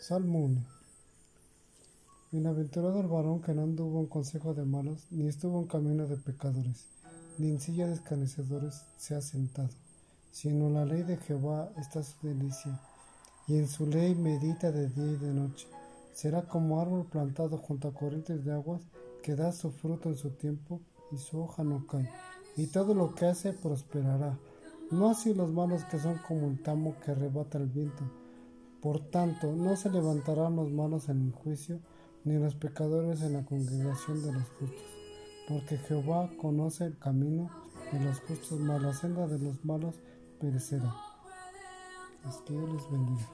Salmo 1. Bienaventurado el varón que no anduvo en consejo de malos, ni estuvo en camino de pecadores, ni en silla de escarnecedores se ha sentado, sino en la ley de Jehová está su delicia, y en su ley medita de día y de noche. Será como árbol plantado junto a corrientes de aguas, que da su fruto en su tiempo, y su hoja no cae, y todo lo que hace prosperará. No así los malos que son como el tamo que arrebata el viento por tanto, no se levantarán los malos en el juicio, ni los pecadores en la congregación de los justos, porque Jehová conoce el camino de los justos, mas la senda de los malos perecerá. que Dios les bendiga.